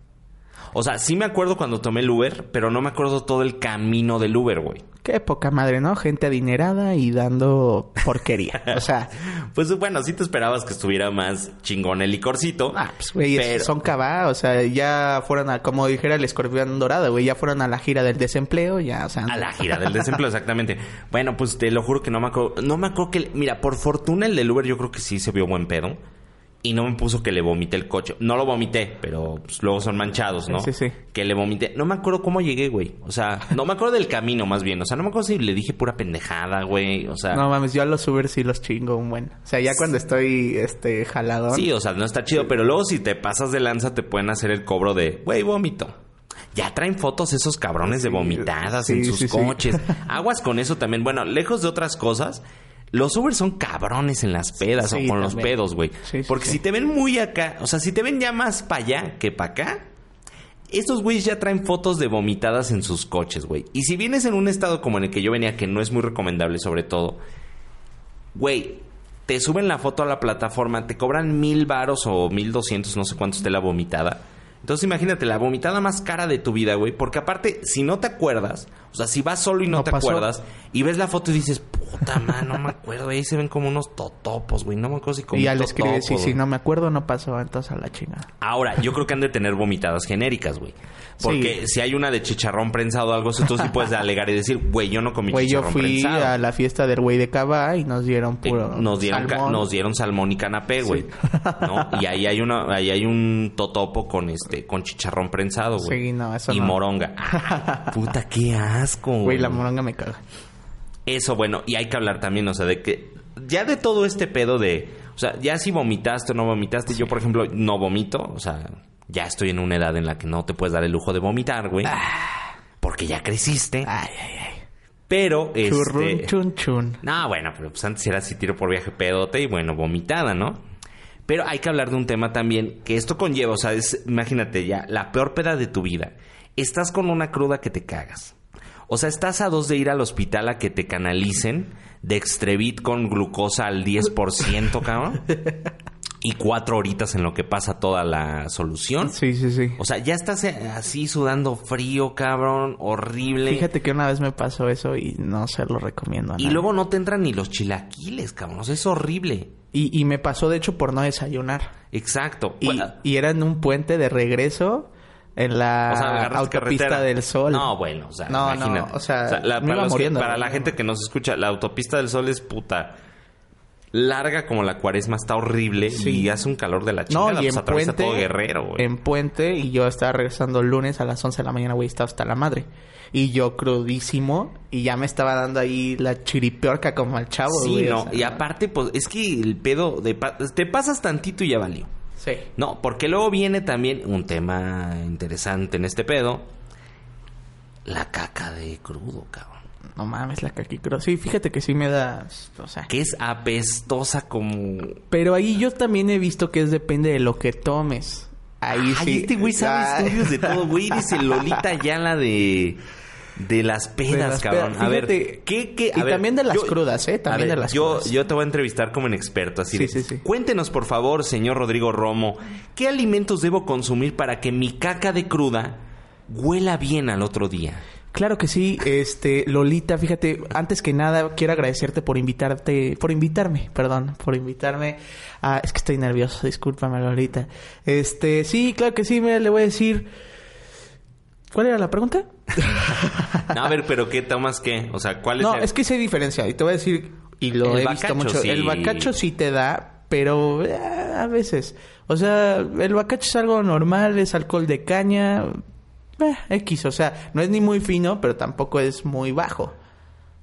Speaker 3: O sea, sí me acuerdo cuando tomé el Uber, pero no me acuerdo todo el camino del Uber, güey.
Speaker 4: Qué poca madre, ¿no? Gente adinerada y dando porquería. O sea,
Speaker 3: Pues bueno, sí te esperabas que estuviera más chingón el licorcito.
Speaker 4: ah, pues, güey,
Speaker 3: pero-
Speaker 4: son cabá. O sea, ya fueron a, como dijera el escorpión dorado, güey, ya fueron a la gira del desempleo, ya, o sea.
Speaker 3: A la gira del desempleo, exactamente. Bueno, pues te lo juro que no me acuerdo. No me acuerdo que. Mira, por fortuna el del Uber yo creo que sí se vio buen pedo. Y no me puso que le vomité el coche. No lo vomité, pero pues, luego son manchados, ¿no?
Speaker 4: Sí, sí.
Speaker 3: Que le vomité. No me acuerdo cómo llegué, güey. O sea, no me acuerdo del camino más bien. O sea, no me acuerdo si le dije pura pendejada, güey. O sea.
Speaker 4: No mames, yo a los Uber sí los chingo un buen. O sea, ya cuando estoy, este, jaladón.
Speaker 3: Sí, o sea, no está chido, pero luego si te pasas de lanza te pueden hacer el cobro de, güey, vómito. Ya traen fotos esos cabrones de vomitadas
Speaker 4: sí,
Speaker 3: en sus
Speaker 4: sí.
Speaker 3: coches. Aguas con eso también. Bueno, lejos de otras cosas, los Uber son cabrones en las pedas
Speaker 4: Sí,
Speaker 3: o con los pedos, güey.
Speaker 4: Sí,
Speaker 3: Porque si te ven muy acá, o sea, si te ven ya más para allá que para acá, estos güeyes ya traen fotos de vomitadas en sus coches, güey. Y si vienes en un estado como en el que yo venía, que no es muy recomendable sobre todo, güey, te suben la foto a la plataforma, te cobran mil varos o mil doscientos, no sé cuánto esté la vomitada. Entonces imagínate, la vomitada más cara de tu vida, güey. Porque aparte, si no te acuerdas, o sea, si vas solo y no,
Speaker 4: No
Speaker 3: te
Speaker 4: pasó.
Speaker 3: acuerdas, y ves la foto y dices, puta man, no me acuerdo. Ahí se ven como unos totopos, güey. No me acuerdo si como
Speaker 4: y ya le escribes, sí,
Speaker 3: güey.
Speaker 4: no me acuerdo, no pasó, entonces a la chingada.
Speaker 3: Ahora, yo creo que han de tener vomitadas genéricas, güey. Porque si hay una de chicharrón prensado o algo así, tú sí puedes alegar y decir, güey, yo no comí
Speaker 4: Güey, yo
Speaker 3: chicharrón
Speaker 4: fui
Speaker 3: prensado.
Speaker 4: a la fiesta del güey de Cava y nos dieron puro
Speaker 3: nos dieron
Speaker 4: salmón.
Speaker 3: nos dieron salmón y canapé, güey. ¿No? Y ahí hay una ahí hay un totopo con este con chicharrón prensado, güey.
Speaker 4: Sí, no, eso
Speaker 3: y
Speaker 4: no.
Speaker 3: moronga. Puta, qué asco.
Speaker 4: Güey, la moronga me caga.
Speaker 3: Eso, bueno, y hay que hablar también, o sea, de que ya de todo este pedo de, o sea, ya si vomitaste o no vomitaste, yo por ejemplo no vomito, o sea, ya estoy en una edad en la que no te puedes dar el lujo de vomitar, güey. Porque ya creciste.
Speaker 4: Ay, ay, ay.
Speaker 3: Pero,
Speaker 4: Churrun,
Speaker 3: este...
Speaker 4: chun, chun.
Speaker 3: No, bueno, pero pues antes era así tiro por viaje pedote y bueno, vomitada, ¿no? Pero hay que hablar de un tema también que esto conlleva, o sea, es- imagínate ya, la peor peda de tu vida. Estás con una cruda que te cagas. O sea, estás a dos de ir al hospital a que te canalicen de Extrevit con glucosa al 10%, cabrón. Y cuatro horitas en lo que pasa toda la solución.
Speaker 4: Sí, sí, sí.
Speaker 3: O sea, ya estás eh, así sudando frío, cabrón, horrible.
Speaker 4: Fíjate que una vez me pasó eso y no se lo recomiendo a
Speaker 3: Y
Speaker 4: nadie.
Speaker 3: luego no te entran ni los chilaquiles, cabrón. O sea, es horrible.
Speaker 4: Y, y me pasó, de hecho, por no desayunar.
Speaker 3: Exacto.
Speaker 4: Y,
Speaker 3: Bueno,
Speaker 4: y era en un puente de regreso en la
Speaker 3: o sea,
Speaker 4: autopista
Speaker 3: carretera.
Speaker 4: del Sol.
Speaker 3: No, bueno, o sea,
Speaker 4: No, no,
Speaker 3: imagínate.
Speaker 4: o sea,
Speaker 3: la- para, que- para la gente que nos escucha, la autopista del Sol es puta larga como la cuaresma, está horrible
Speaker 4: Sí.
Speaker 3: y hace un calor de la
Speaker 4: No,
Speaker 3: chingada.
Speaker 4: y
Speaker 3: pues
Speaker 4: en
Speaker 3: atraviesa
Speaker 4: puente,
Speaker 3: todo Guerrero, güey.
Speaker 4: en puente, y yo estaba regresando el lunes a las 11 de la mañana, güey, estaba hasta la madre. Y yo crudísimo, y ya me estaba dando ahí la chiripiorca como al chavo,
Speaker 3: Sí,
Speaker 4: güey, o
Speaker 3: no.
Speaker 4: sea,
Speaker 3: y aparte, pues, es que el pedo de... pa- te pasas tantito y ya valió.
Speaker 4: Sí.
Speaker 3: No, porque luego viene también un tema interesante en este pedo. La caca de crudo, cabrón.
Speaker 4: No mames, la caquicro. Sí, fíjate que sí me da, o sea...
Speaker 3: Que es apestosa como...
Speaker 4: Pero ahí yo también he visto que es depende de lo que tomes. Ahí
Speaker 3: Ay,
Speaker 4: sí.
Speaker 3: este güey sabe
Speaker 4: Ay.
Speaker 3: estudios de todo, güey. Dice Lolita Yala de... De las pedas,
Speaker 4: De las
Speaker 3: cabrón.
Speaker 4: pedas.
Speaker 3: A ver, ¿qué, qué? A
Speaker 4: y
Speaker 3: ver,
Speaker 4: también de las crudas, ¿eh? También
Speaker 3: a ver,
Speaker 4: de las
Speaker 3: yo,
Speaker 4: crudas.
Speaker 3: Yo te voy a entrevistar como un experto, así
Speaker 4: Sí,
Speaker 3: de,
Speaker 4: sí, sí.
Speaker 3: Cuéntenos, por favor, señor Rodrigo Romo, ¿qué alimentos debo consumir para que mi caca de cruda huela bien al otro día?
Speaker 4: Claro que sí, este Lolita, fíjate, antes que nada quiero agradecerte por invitarte, por invitarme, perdón, por invitarme. Ah, es que estoy nervioso, discúlpame Lolita. Este, sí, claro que sí, mira, le voy a decir ¿Cuál era la pregunta?
Speaker 3: No, a ver, pero ¿qué tomas qué? O sea, ¿cuál es
Speaker 4: No,
Speaker 3: el-
Speaker 4: es que sí hay diferencia y te voy a decir y lo
Speaker 3: El
Speaker 4: he visto mucho,
Speaker 3: sí.
Speaker 4: el bacacho sí te da, pero eh, a veces, o sea, el bacacho es algo normal, es alcohol de caña, eh, X, o sea, no es ni muy fino, pero tampoco es muy bajo,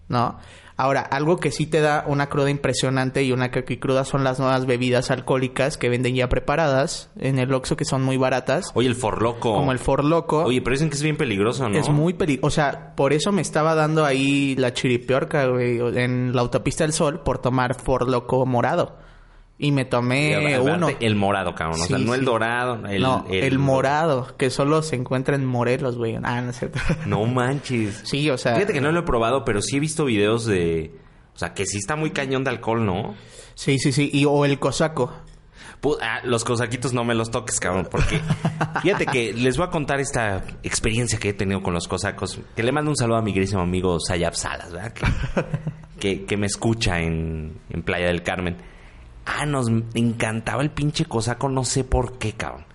Speaker 4: ¿no? Ahora, algo que sí te da una cruda impresionante y una cruda son las nuevas bebidas alcohólicas que venden ya preparadas en el Oxxo que son muy baratas,
Speaker 3: Oye, el forloco.
Speaker 4: como el For Loco.
Speaker 3: Oye, pero dicen que es bien peligroso, ¿no?
Speaker 4: Es muy peligroso. O sea, por eso me estaba dando ahí la chiripiorca, güey, en la autopista del sol por tomar For Loco morado. Y me tomé uno.
Speaker 3: El morado, cabrón. o sea,
Speaker 4: Sí,
Speaker 3: no el dorado. El,
Speaker 4: no, el, morado, que solo se encuentra en Morelos, güey. Ah, no es cierto.
Speaker 3: No manches.
Speaker 4: sí, o sea.
Speaker 3: Fíjate que no lo he probado, pero sí he visto videos de... O sea, que sí está muy cañón de alcohol, ¿no?
Speaker 4: Sí, sí, sí. Y, o el cosaco.
Speaker 3: Pu- ah, los cosaquitos no me los toques, cabrón, porque fíjate que les voy a contar esta experiencia que he tenido con los cosacos. Que le mando un saludo a mi querísimo amigo Sayab Salas, ¿verdad? Que, que, que me escucha en, en Playa del Carmen. Ah, nos encantaba el pinche cosaco, no sé por qué, cabrón.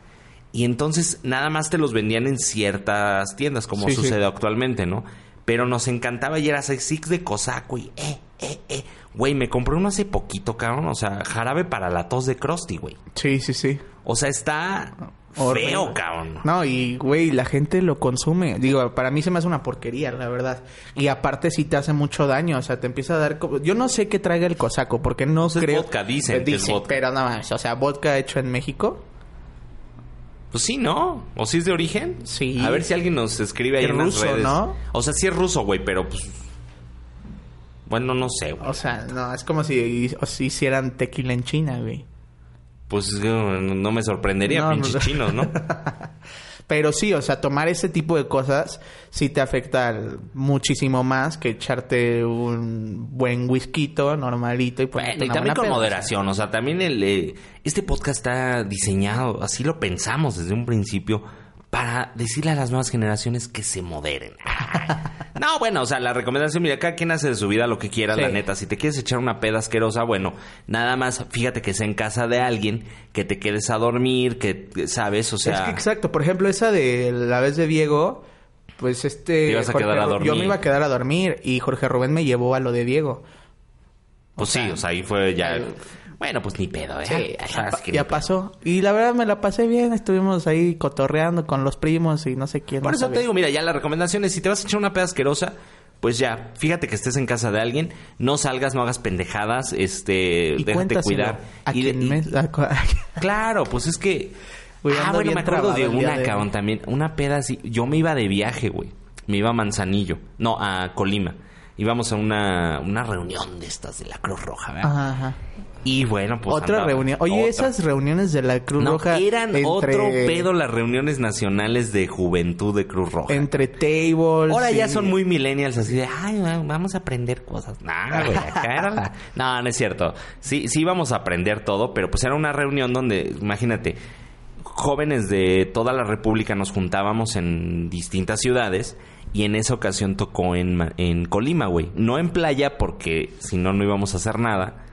Speaker 3: Y entonces nada más te los vendían en ciertas tiendas, como
Speaker 4: Sí, sí.
Speaker 3: sucede actualmente, ¿no? Pero nos encantaba y era six de cosaco y eh, eh, eh. Güey, me compré uno hace poquito, cabrón. O sea, jarabe para la tos de Krusty, güey.
Speaker 4: Sí, sí, sí.
Speaker 3: O sea, está
Speaker 4: Horrible.
Speaker 3: feo, cabrón.
Speaker 4: No, y güey, la gente lo consume. Digo, para mí se me hace una porquería, la verdad. Y aparte sí te hace mucho daño, o sea, te empieza a dar. Yo no sé qué traiga el cosaco, porque no
Speaker 3: es
Speaker 4: creo...
Speaker 3: vodka, dicen
Speaker 4: Eh,
Speaker 3: que es vodka.
Speaker 4: pero nada más, o sea, vodka hecho en México.
Speaker 3: Pues sí, ¿no? ¿O si es de origen?
Speaker 4: Sí.
Speaker 3: A ver si alguien nos escribe ahí
Speaker 4: Es
Speaker 3: en las
Speaker 4: ruso,
Speaker 3: redes.
Speaker 4: ¿no?
Speaker 3: O sea, sí es ruso, güey, pero pues... Bueno, no sé, güey.
Speaker 4: O sea, no, es como si, o si hicieran tequila en China, güey.
Speaker 3: Pues no me sorprendería,
Speaker 4: No,
Speaker 3: pinches
Speaker 4: no.
Speaker 3: chinos, ¿no?
Speaker 4: Pero sí, o sea, tomar ese tipo de cosas sí te afecta muchísimo más que echarte un buen whisky normalito y
Speaker 3: Bueno, y también con moderación, o sea, también el eh, este podcast está diseñado, así lo pensamos desde un principio, para decirle a las nuevas generaciones que se moderen. no, bueno, o sea, la recomendación, mira, cada quien hace de su vida lo que quiera,
Speaker 4: Sí.
Speaker 3: la neta. Si te quieres echar una peda asquerosa, bueno, nada más fíjate que sea en casa de alguien, que te quedes a dormir, que, sabes, o sea...
Speaker 4: es que exacto, por ejemplo, esa de la vez de Diego, pues este...
Speaker 3: Te ibas a quedar a dormir.
Speaker 4: Yo me iba a quedar a dormir y Jorge Rubén me llevó a lo de Diego.
Speaker 3: pues
Speaker 4: o sea,
Speaker 3: sí, o sea, ahí fue ya...
Speaker 4: el-
Speaker 3: Bueno, pues ni pedo, ¿eh?
Speaker 4: Sí,
Speaker 3: Ya
Speaker 4: ya,
Speaker 3: sabes
Speaker 4: pa-
Speaker 3: que
Speaker 4: ya
Speaker 3: ni pedo.
Speaker 4: pasó. Y la verdad me la pasé bien, estuvimos ahí cotorreando con los primos y no sé quién.
Speaker 3: Por eso te digo, mira, ya la recomendación es si te vas a echar una peda asquerosa, pues ya, fíjate que estés en casa de alguien, no salgas, no hagas pendejadas, este,
Speaker 4: Y
Speaker 3: déjate cuidar.
Speaker 4: A
Speaker 3: Y
Speaker 4: me- cu-
Speaker 3: Claro, pues es que Ah, bueno, me acuerdo de una,
Speaker 4: de
Speaker 3: cabrón, también, una peda así, yo me iba de viaje, güey. Me iba a Manzanillo, no, a Colima. íbamos a una, una reunión de estas de la Cruz Roja, ¿verdad?
Speaker 4: Ajá, ajá.
Speaker 3: Y bueno, pues...
Speaker 4: Otra
Speaker 3: andaba-
Speaker 4: reunión. Oye,
Speaker 3: otra.
Speaker 4: esas reuniones de la Cruz
Speaker 3: No,
Speaker 4: Roja.
Speaker 3: eran
Speaker 4: entre-
Speaker 3: otro pedo las reuniones nacionales de juventud de Cruz Roja.
Speaker 4: Entre tables.
Speaker 3: Ahora ya son muy millennials, así de, ay, va- vamos a aprender cosas. No, güey, acá era la- No, no es cierto. Sí, sí íbamos a aprender todo, pero pues era una reunión donde, imagínate, jóvenes de toda la República nos juntábamos en distintas ciudades y en esa ocasión tocó en, en Colima, güey. No en playa porque si no, no íbamos a hacer nada.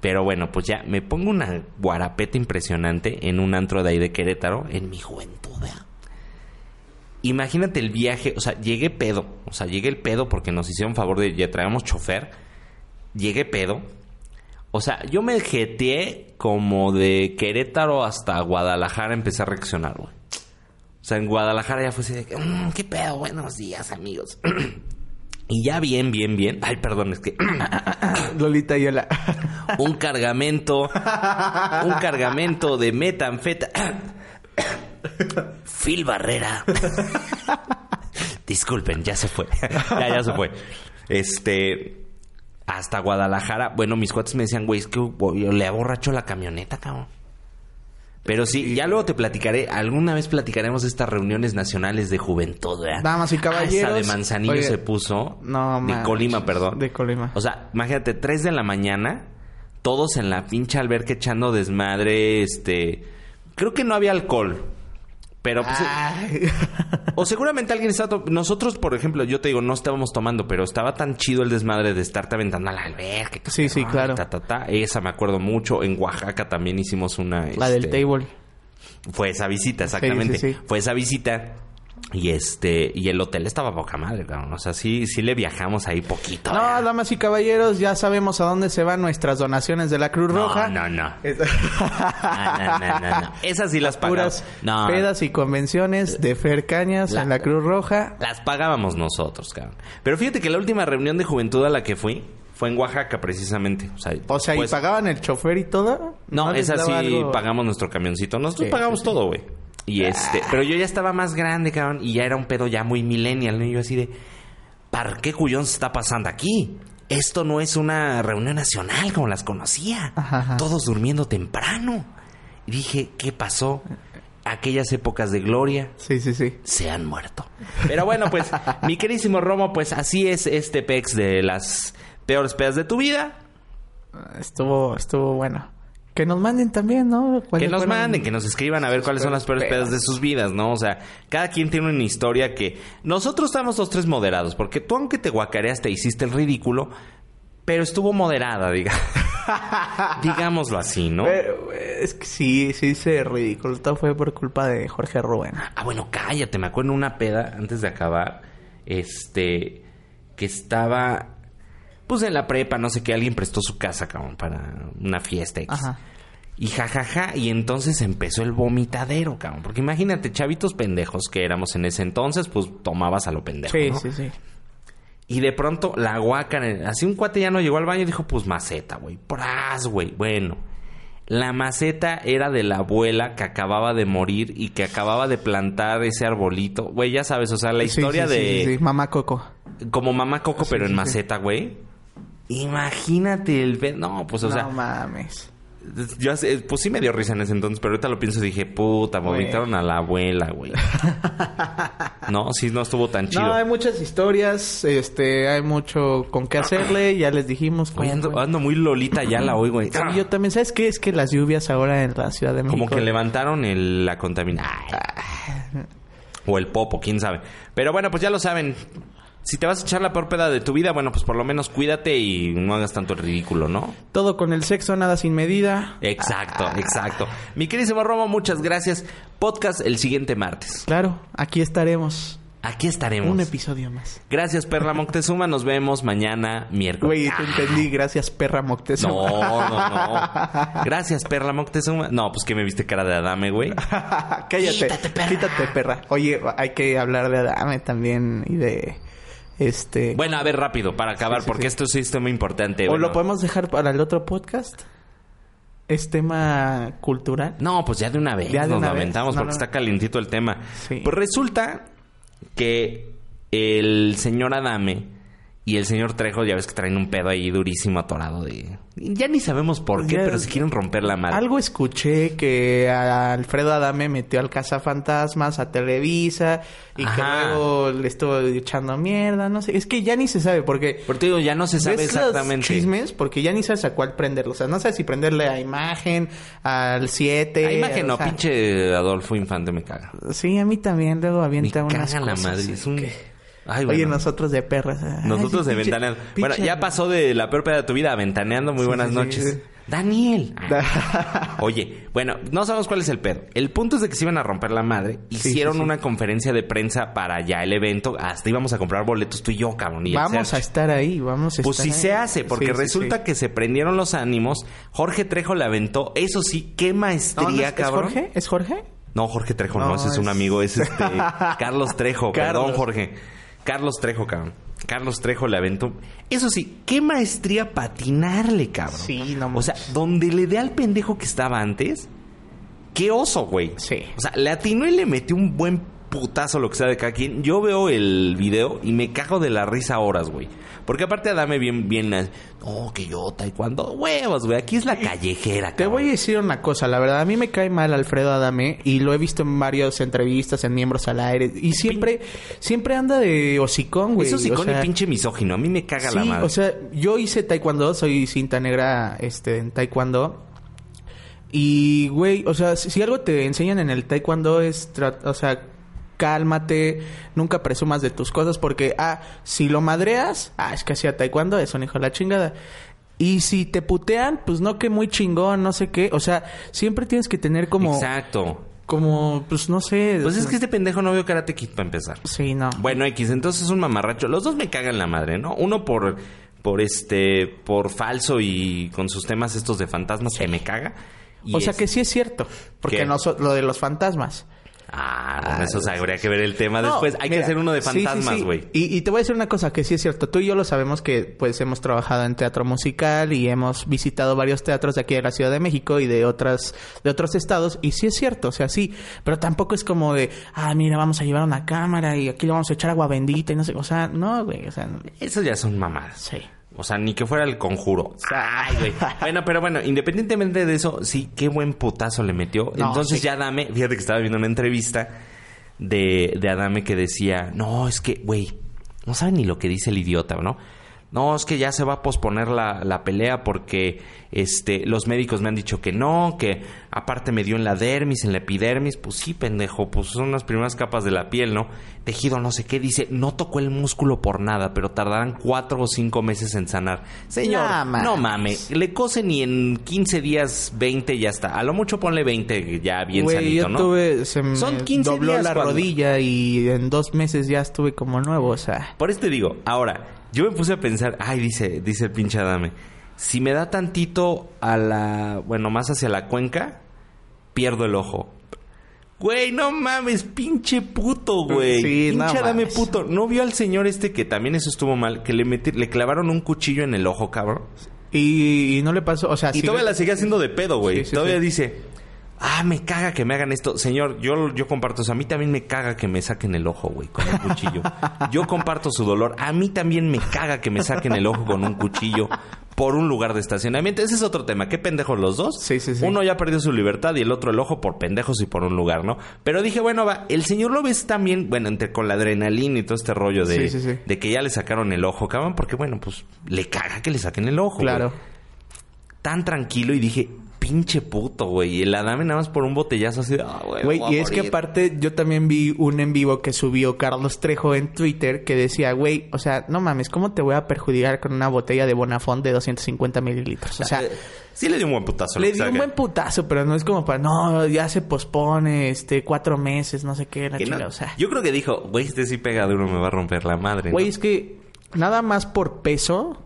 Speaker 3: Pero bueno, pues ya me pongo una guarapeta impresionante en un antro de ahí de Querétaro en mi juventud, ¿verdad? Imagínate el viaje, o sea, llegué pedo, o sea, llegué el pedo porque nos hicieron favor de, ya traíamos chofer, llegué pedo, o sea, yo me jeteé como de Querétaro hasta Guadalajara empecé a reaccionar, güey. O sea, en Guadalajara ya fue así de, que, "Mm, ¿qué pedo? Buenos días, amigos. y ya bien, bien, bien. Ay, perdón, es que
Speaker 4: Lolita y Yola.
Speaker 3: un cargamento, un cargamento de metanfeta. Phil Barrera. Disculpen, ya se fue. ya, ya se fue. Este. Hasta Guadalajara. Bueno, mis cuates me decían, güey, es que yo le aborracho la camioneta, cabrón. Pero sí, ya luego te platicaré. Alguna vez platicaremos de estas reuniones nacionales de juventud, ¿verdad?
Speaker 4: Damas y
Speaker 3: Ah,
Speaker 4: caballeros.
Speaker 3: esa de Manzanillo
Speaker 4: Oye,
Speaker 3: se puso.
Speaker 4: no,
Speaker 3: De. Colima, perdón.
Speaker 4: De Colima.
Speaker 3: O sea, imagínate, 3 de la mañana, todos en la pinche alberca echando desmadre, este... Creo que no había alcohol. Pero pues... O seguramente alguien to- Nosotros, por ejemplo, yo te digo, no estábamos tomando, pero estaba tan chido el desmadre de estarte aventando a la alberca.
Speaker 4: Sí, sí, claro.
Speaker 3: ta, ta, ta. Esa me acuerdo mucho. En Oaxaca también hicimos una...
Speaker 4: La del
Speaker 3: este,
Speaker 4: table.
Speaker 3: Fue esa visita, exactamente.
Speaker 4: Sí, sí, sí.
Speaker 3: Fue esa visita. Y este, y el hotel estaba poca madre, cabrón. O sea, sí, sí le viajamos ahí poquito.
Speaker 4: No, damas y caballeros, ya sabemos a dónde se van nuestras donaciones de la Cruz
Speaker 3: No,
Speaker 4: Roja.
Speaker 3: no, no.
Speaker 4: Es-
Speaker 3: No, no, no, no. Esas sí las pagamos.
Speaker 4: Puras
Speaker 3: No,
Speaker 4: pedas y convenciones de Fer Cañas
Speaker 3: La-
Speaker 4: en la Cruz Roja.
Speaker 3: las pagábamos nosotros, cabrón. Pero fíjate que la última reunión de juventud a la que fui fue en Oaxaca, precisamente. O sea,
Speaker 4: O sea,
Speaker 3: pues-
Speaker 4: ¿y pagaban el chofer y todo?
Speaker 3: No,
Speaker 4: les
Speaker 3: esa sí
Speaker 4: daba algo?
Speaker 3: pagamos nuestro camioncito. Nosotros
Speaker 4: Sí,
Speaker 3: pagamos
Speaker 4: sí.
Speaker 3: todo, güey. Y este, pero yo ya estaba más grande, cabrón, y ya era un pedo ya muy millennial, ¿no? Y yo así de, ¿para qué cuyón se está pasando aquí? Esto no es una reunión nacional como las conocía.
Speaker 4: Ajá, ajá.
Speaker 3: Todos durmiendo temprano. Y dije, ¿qué pasó? Aquellas épocas de gloria
Speaker 4: Sí, sí, sí.
Speaker 3: se han muerto. Pero bueno, pues, mi querísimo Romo, pues así es este pex de las peores pedas de tu vida.
Speaker 4: Estuvo, estuvo bueno. Que nos manden también, ¿no?
Speaker 3: Que
Speaker 4: ¿Cuáles
Speaker 3: nos
Speaker 4: fueron?
Speaker 3: manden, que nos escriban a ver cuáles son las peores pedas de sus vidas, ¿no? O sea, cada quien tiene una historia que... Nosotros estamos los tres moderados, porque tú aunque te guacareaste, hiciste el ridículo, pero estuvo moderada, diga. digámoslo así, ¿no?
Speaker 4: Pero, eh, es que sí, sí se ridículo. Todo fue por culpa de Jorge Rubén.
Speaker 3: Ah, bueno, cállate, me acuerdo en una peda, antes de acabar, este, que estaba, pues en la prepa, no sé qué, alguien prestó su casa, cabrón, para una fiesta X.
Speaker 4: Ajá.
Speaker 3: Y jajaja, y entonces empezó el vomitadero, cabrón. Porque imagínate, chavitos pendejos que éramos en ese entonces, pues tomabas a lo pendejo,
Speaker 4: Sí,
Speaker 3: ¿no?
Speaker 4: sí, sí.
Speaker 3: Y de pronto la guaca, así un cuate ya no llegó al baño y dijo, pues maceta, güey. Pras, güey. Bueno, la maceta era de la abuela que acababa de morir y que acababa de plantar ese arbolito. Güey, ya sabes, o sea, la historia
Speaker 4: sí, sí,
Speaker 3: de...
Speaker 4: sí, sí. Mamá Coco.
Speaker 3: Como mamá Coco, pero en maceta, güey. Imagínate el... pe- No, pues, o sea...
Speaker 4: no mames.
Speaker 3: Yo, hace- pues sí me dio risa en ese entonces, pero ahorita lo pienso y dije, puta,
Speaker 4: Güey.
Speaker 3: vomitaron a la abuela, güey. no, sí, no estuvo tan chido.
Speaker 4: No, hay muchas historias, este, hay mucho con qué hacerle, ya les dijimos.
Speaker 3: Oye,
Speaker 4: cómo
Speaker 3: ando,
Speaker 4: fue.
Speaker 3: ando muy lolita ya la hoy, güey.
Speaker 4: Y yo también, ¿sabes qué? Es que las lluvias ahora en la Ciudad de México...
Speaker 3: Como que levantaron el, la contaminación. O el popo, quién sabe. Pero bueno, pues ya lo saben. Si te vas a echar la peor peda de tu vida, bueno, pues por lo menos cuídate y no hagas tanto el ridículo, ¿no?
Speaker 4: Todo con el sexo, nada sin medida.
Speaker 3: Exacto, exacto. Mi queridísimo Romo, muchas gracias. Podcast el siguiente martes.
Speaker 4: Claro, aquí estaremos.
Speaker 3: Aquí estaremos.
Speaker 4: Un episodio más.
Speaker 3: Gracias, Perla Moctezuma. Nos vemos mañana miércoles.
Speaker 4: Güey, te entendí. Gracias, perra Moctezuma.
Speaker 3: No, no, no. Gracias, Perla Moctezuma. No, pues que me viste cara de Adame, güey.
Speaker 4: Cállate.
Speaker 3: Quítate, perra.
Speaker 4: Quítate, perra. Oye, hay que hablar de Adame también y de... Este...
Speaker 3: Bueno, a ver, rápido, para acabar,
Speaker 4: Sí, sí,
Speaker 3: porque
Speaker 4: sí.
Speaker 3: esto sí es muy importante.
Speaker 4: ¿O
Speaker 3: bueno.
Speaker 4: lo podemos dejar para el otro podcast? ¿Es tema cultural?
Speaker 3: No, pues ya de una vez
Speaker 4: Ya de
Speaker 3: nos
Speaker 4: una vez. No,
Speaker 3: porque
Speaker 4: no.
Speaker 3: está calientito el tema. Pues resulta que el señor Adame Y el señor Trejo, ya ves que traen un pedo ahí durísimo atorado de... Ya ni sabemos por qué,
Speaker 4: Ya-
Speaker 3: pero se quieren romper la madre.
Speaker 4: Algo escuché que a Alfredo Adame metió al Cazafantasmas a Televisa y
Speaker 3: Ajá.
Speaker 4: que luego le estuvo echando mierda, no sé. Es que ya ni se sabe porque...
Speaker 3: Por digo, ya no se sabe
Speaker 4: ¿Ves los
Speaker 3: exactamente.
Speaker 4: chismes? Porque ya ni sabes a cuál prenderlo. O sea, no sabes si prenderle a imagen, al 7...
Speaker 3: La imagen no,
Speaker 4: sea,
Speaker 3: pinche Adolfo Infante me caga.
Speaker 4: Sí, a mí también. Luego
Speaker 3: Me
Speaker 4: avienta unas
Speaker 3: caga la
Speaker 4: cosas
Speaker 3: madre.
Speaker 4: así
Speaker 3: Es un...
Speaker 4: que-
Speaker 3: Ay,
Speaker 4: Oye, nosotros de perras. ay,
Speaker 3: Nosotros de
Speaker 4: pinche-
Speaker 3: ventaneando. Bueno, ya pasó de la peor peda de tu vida a ventaneando. Muy
Speaker 4: Sí,
Speaker 3: buenas
Speaker 4: sí,
Speaker 3: noches.
Speaker 4: sí.
Speaker 3: Daniel. Oye, bueno, no sabemos cuál es el pedo. El punto es de que se iban a romper la madre.
Speaker 4: Sí,
Speaker 3: Hicieron
Speaker 4: sí, sí.
Speaker 3: una conferencia de prensa para ya el evento. Hasta íbamos a comprar boletos tú y yo, cabrón. Y
Speaker 4: Vamos a estar ahí, vamos a
Speaker 3: Pues
Speaker 4: estar
Speaker 3: sí
Speaker 4: ahí.
Speaker 3: se hace, porque
Speaker 4: Sí, sí,
Speaker 3: resulta
Speaker 4: sí.
Speaker 3: que se prendieron los ánimos. Jorge Trejo le aventó. Eso sí, qué
Speaker 4: No,
Speaker 3: maestría,
Speaker 4: ¿no es, ¿Es
Speaker 3: cabrón.
Speaker 4: Jorge? ¿Es Jorge?
Speaker 3: No, Jorge Trejo no,
Speaker 4: No,
Speaker 3: ese es un
Speaker 4: es-
Speaker 3: amigo, es este Carlos Trejo,
Speaker 4: Carlos.
Speaker 3: perdón Jorge. Carlos Trejo, cabrón. Carlos Trejo le aventó. Eso sí, qué maestría patinarle, cabrón.
Speaker 4: Sí, no
Speaker 3: O sea, donde le dé al pendejo que estaba antes, qué oso, güey.
Speaker 4: Sí.
Speaker 3: O sea, le atinó y le metió un buen putazo lo que sea de cada quien. Yo veo el video y me cago de la risa horas, güey. Porque aparte Adame bien, bien, no, que yo taekwondo, huevos, güey. Aquí es la callejera,
Speaker 4: Te
Speaker 3: cabrón.
Speaker 4: voy a decir una cosa, la verdad, a mí me cae mal Alfredo Adame y lo he visto en varias entrevistas, en Miembros al Aire, y siempre, siempre anda de hocicón, güey. O
Speaker 3: con
Speaker 4: sea,
Speaker 3: el pinche misógino. A mí me caga la madre.
Speaker 4: o sea, yo hice taekwondo, soy cinta negra este, en taekwondo. Y, güey, o sea, si, si algo te enseñan en el taekwondo es, o sea, cálmate, nunca presumas de tus cosas porque, ah, si lo madreas, ah, es que hacía taekwondo, es un hijo de la chingada. Y si te putean, pues no que muy chingón, no sé qué. O sea, siempre tienes que tener como,
Speaker 3: Exacto.
Speaker 4: como, pues no sé.
Speaker 3: Pues es que este pendejo no vio Karate Kid para empezar.
Speaker 4: Sí, no.
Speaker 3: Bueno, X, entonces es un mamarracho. Los dos me cagan la madre, ¿no? Uno por, por este, por falso y con sus temas estos de fantasmas que me caga. Y
Speaker 4: o sea
Speaker 3: es-
Speaker 4: que sí es cierto. Porque no lo de los fantasmas.
Speaker 3: Ah, bueno, eso sí, habría que ver el tema después. Hay que hacer uno de
Speaker 4: sí, sí,
Speaker 3: fantasmas,
Speaker 4: sí.
Speaker 3: güey.
Speaker 4: Y, y te voy a decir una cosa que sí es cierto. Tú y yo lo sabemos que pues hemos trabajado en teatro musical y hemos visitado varios teatros de aquí de la Ciudad de México y de otras de otros estados y sí es cierto, o sea, sí, pero tampoco es como de, ah, mira, vamos a llevar una cámara y aquí le vamos a echar agua bendita y no sé, o sea, no, güey, o sea, no-
Speaker 3: Eso ya son mamadas.
Speaker 4: sí.
Speaker 3: O sea, ni que fuera el conjuro. Ay, güey. Bueno, pero bueno, independientemente de eso, sí, qué buen putazo le metió.
Speaker 4: No,
Speaker 3: Entonces
Speaker 4: sí.
Speaker 3: ya Adame, fíjate que estaba viendo una entrevista de, de Adame que decía, no, es que, güey, no sabe ni lo que dice el idiota, ¿no? No, es que ya se va a posponer la, la pelea porque este, los médicos me han dicho que no, que aparte me dio en la dermis, en la epidermis. Pues sí, pendejo, pues son las primeras capas de la piel, ¿no? Tejido no sé qué, dice, no tocó el músculo por nada, pero tardarán cuatro o cinco meses en sanar. Señor,
Speaker 4: No mames.
Speaker 3: no mames, le cosen y en 15 días, 20 ya está. A lo mucho ponle 20 ya bien
Speaker 4: Güey,
Speaker 3: sanito,
Speaker 4: yo
Speaker 3: ¿no?
Speaker 4: tuve, se me
Speaker 3: Son 15
Speaker 4: dobló
Speaker 3: días
Speaker 4: la
Speaker 3: cuando-
Speaker 4: rodilla y en dos meses ya estuve como nuevo, o sea.
Speaker 3: Por eso te digo, ahora, yo me puse a pensar, ay, dice, dice el pinche Adame, si me da tantito a la, bueno, más hacia la cuenca, pierdo el ojo. Güey, no mames, pinche puto, güey.
Speaker 4: Sí, no
Speaker 3: pinche Adame
Speaker 4: mames.
Speaker 3: puto. ¿No vio al señor este que también eso estuvo mal? Que le metí, le clavaron un cuchillo en el ojo, cabrón.
Speaker 4: Y, y no le pasó, o sea,
Speaker 3: Y todavía la sigue haciendo de pedo, güey.
Speaker 4: Sí, sí,
Speaker 3: todavía dice, ah, me caga que me hagan esto. Señor, yo, yo comparto eso. A mí también me caga que me saquen el ojo, güey, con un cuchillo. yo comparto su dolor. A mí también me caga que me saquen el ojo con un cuchillo por un lugar de estacionamiento. Ese es otro tema. ¿Qué pendejos los dos?
Speaker 4: Sí, sí, sí.
Speaker 3: Uno ya perdió su libertad y el otro el ojo por pendejos y por un lugar, ¿no? Pero dije, bueno, va, el señor lo ves también, bueno, entre con la adrenalina y todo este rollo de,
Speaker 4: Sí, sí, sí.
Speaker 3: de que ya le sacaron el ojo, cabrón, porque bueno, pues le caga que le saquen el ojo.
Speaker 4: Claro.
Speaker 3: güey tan tranquilo y dije, pinche puto, güey. Y el Adame nada más por un botellazo así de, ah, güey.
Speaker 4: Güey,
Speaker 3: a
Speaker 4: y es que
Speaker 3: morir".
Speaker 4: aparte yo también vi un en vivo que subió Carlos Trejo en Twitter que decía, güey, o sea, no mames, ¿cómo te voy a perjudicar con una botella de Bonafont de 250 mililitros? O sea,
Speaker 3: Eh, sí le dio un buen putazo.
Speaker 4: le dio un buen putazo, pero no es como para, no, ya se pospone, este, cuatro meses, no sé qué, la
Speaker 3: no.
Speaker 4: chingada, o sea.
Speaker 3: Yo creo que dijo, güey, este sí pega duro, me va a romper la madre.
Speaker 4: Güey,
Speaker 3: ¿no?
Speaker 4: es que nada más por peso,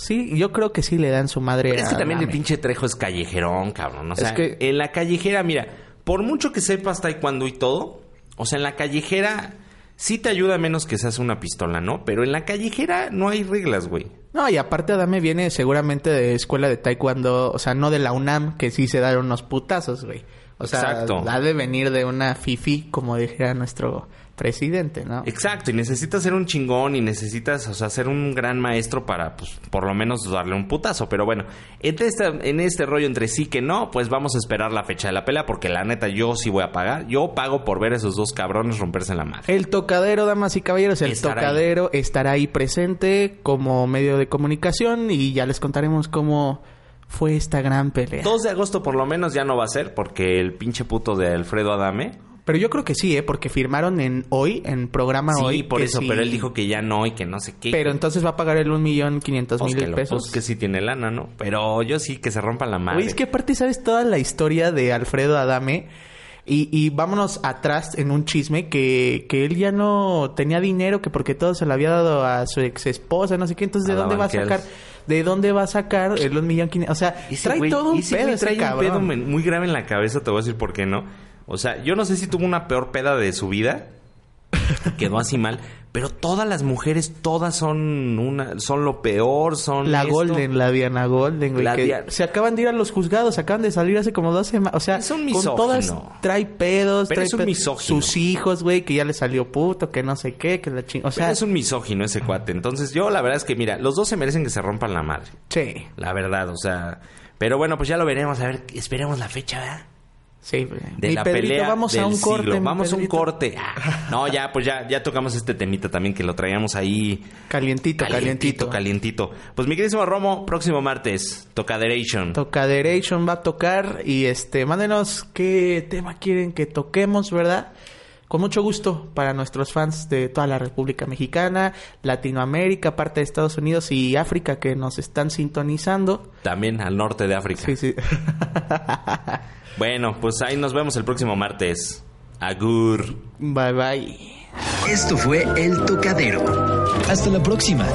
Speaker 4: sí, yo creo que sí le dan su madre
Speaker 3: Pero es que también el pinche Trejo es callejerón, cabrón. O
Speaker 4: Es
Speaker 3: sea,
Speaker 4: que-
Speaker 3: en la callejera, mira, por mucho que sepas taekwondo y todo, o sea, en la callejera sí te ayuda menos que seas una pistola, ¿no? Pero en la callejera no hay reglas, güey.
Speaker 4: No, y aparte Adame viene seguramente de escuela de taekwondo, o sea, no de la UNAM, que sí se dan unos putazos, güey. O sea,
Speaker 3: Exacto.
Speaker 4: ha de venir de una fifi, como dijera nuestro presidente, ¿no?
Speaker 3: Exacto, y necesitas ser un chingón y necesitas, o sea, ser un gran maestro para, pues, por lo menos darle un putazo. Pero bueno, en este, en este rollo entre sí que no, pues vamos a esperar la fecha de la pelea, porque la neta yo sí voy a pagar. Yo pago por ver a esos dos cabrones romperse en la madre.
Speaker 4: El tocadero, damas y caballeros, el
Speaker 3: Estará ahí.
Speaker 4: tocadero estará ahí presente como medio de comunicación y ya les contaremos cómo fue esta gran pelea.
Speaker 3: 2 de agosto por lo menos ya no va a ser, porque el pinche puto de Alfredo Adame.
Speaker 4: Pero yo creo que sí, ¿eh? Porque firmaron en hoy, en programa
Speaker 3: Sí,
Speaker 4: hoy.
Speaker 3: por
Speaker 4: que
Speaker 3: eso,
Speaker 4: sí.
Speaker 3: pero él dijo que ya no y que no sé qué.
Speaker 4: Pero entonces va a pagar el un millón quinientos
Speaker 3: Pues
Speaker 4: mil
Speaker 3: lo-
Speaker 4: pesos.
Speaker 3: pues que sí tiene lana, ¿no? Pero yo sí que se rompan la madre.
Speaker 4: Oye, es que aparte sabes toda la historia de Alfredo Adame. Y, y vámonos atrás en un chisme que, que él ya no tenía dinero, que porque todo se lo había dado a su ex esposa, no sé qué. Entonces, ¿de dónde va a sacar? ¿De dónde va a sacar el un millón quinientos? O sea,
Speaker 3: Ese
Speaker 4: trae
Speaker 3: güey-
Speaker 4: todo un
Speaker 3: ese
Speaker 4: pedo
Speaker 3: güey
Speaker 4: ese
Speaker 3: trae un pedo muy grave en la cabeza, te voy a decir por qué no. O sea, yo no sé si tuvo una peor peda de su vida. Quedó así mal. Pero todas las mujeres, todas son una, son lo peor, son
Speaker 4: La
Speaker 3: esto.
Speaker 4: Golden, la Diana Golden, güey.
Speaker 3: La
Speaker 4: que Se acaban de ir a los juzgados, acaban de salir hace como dos semanas. O sea,
Speaker 3: Es un
Speaker 4: con
Speaker 3: misógino.
Speaker 4: todas trae pedos,
Speaker 3: Pero
Speaker 4: trae
Speaker 3: es un misógino.
Speaker 4: Sus hijos, güey, que ya le salió puto, que no sé qué, que la ching... O
Speaker 3: Pero
Speaker 4: sea,
Speaker 3: es un misógino ese cuate. Entonces, yo la verdad es que, mira, los dos se merecen que se rompan la madre.
Speaker 4: sí,
Speaker 3: La verdad, o sea. Pero bueno, pues ya lo veremos. A ver, esperemos la fecha, ¿verdad?
Speaker 4: Sí.
Speaker 3: de
Speaker 4: Mi
Speaker 3: la
Speaker 4: Pedrito,
Speaker 3: pelea
Speaker 4: vamos
Speaker 3: del
Speaker 4: a un
Speaker 3: siglo.
Speaker 4: corte.
Speaker 3: Vamos a un corte. No, ya, pues ya, ya tocamos este temita también que lo traíamos ahí.
Speaker 4: Calientito, calientito.
Speaker 3: Calientito. Pues mi queridísimo Romo, próximo martes, Tocaderation.
Speaker 4: Tocaderation va a tocar y este, mándenos qué tema quieren que toquemos, ¿verdad? Con mucho gusto para nuestros fans de toda la República Mexicana, Latinoamérica, parte de Estados Unidos y África que nos están sintonizando.
Speaker 3: También al norte de África.
Speaker 4: Sí, sí.
Speaker 3: Bueno, pues ahí nos vemos el próximo martes. Agur.
Speaker 4: bye bye.
Speaker 1: Esto fue El Tocadero. Hasta la próxima.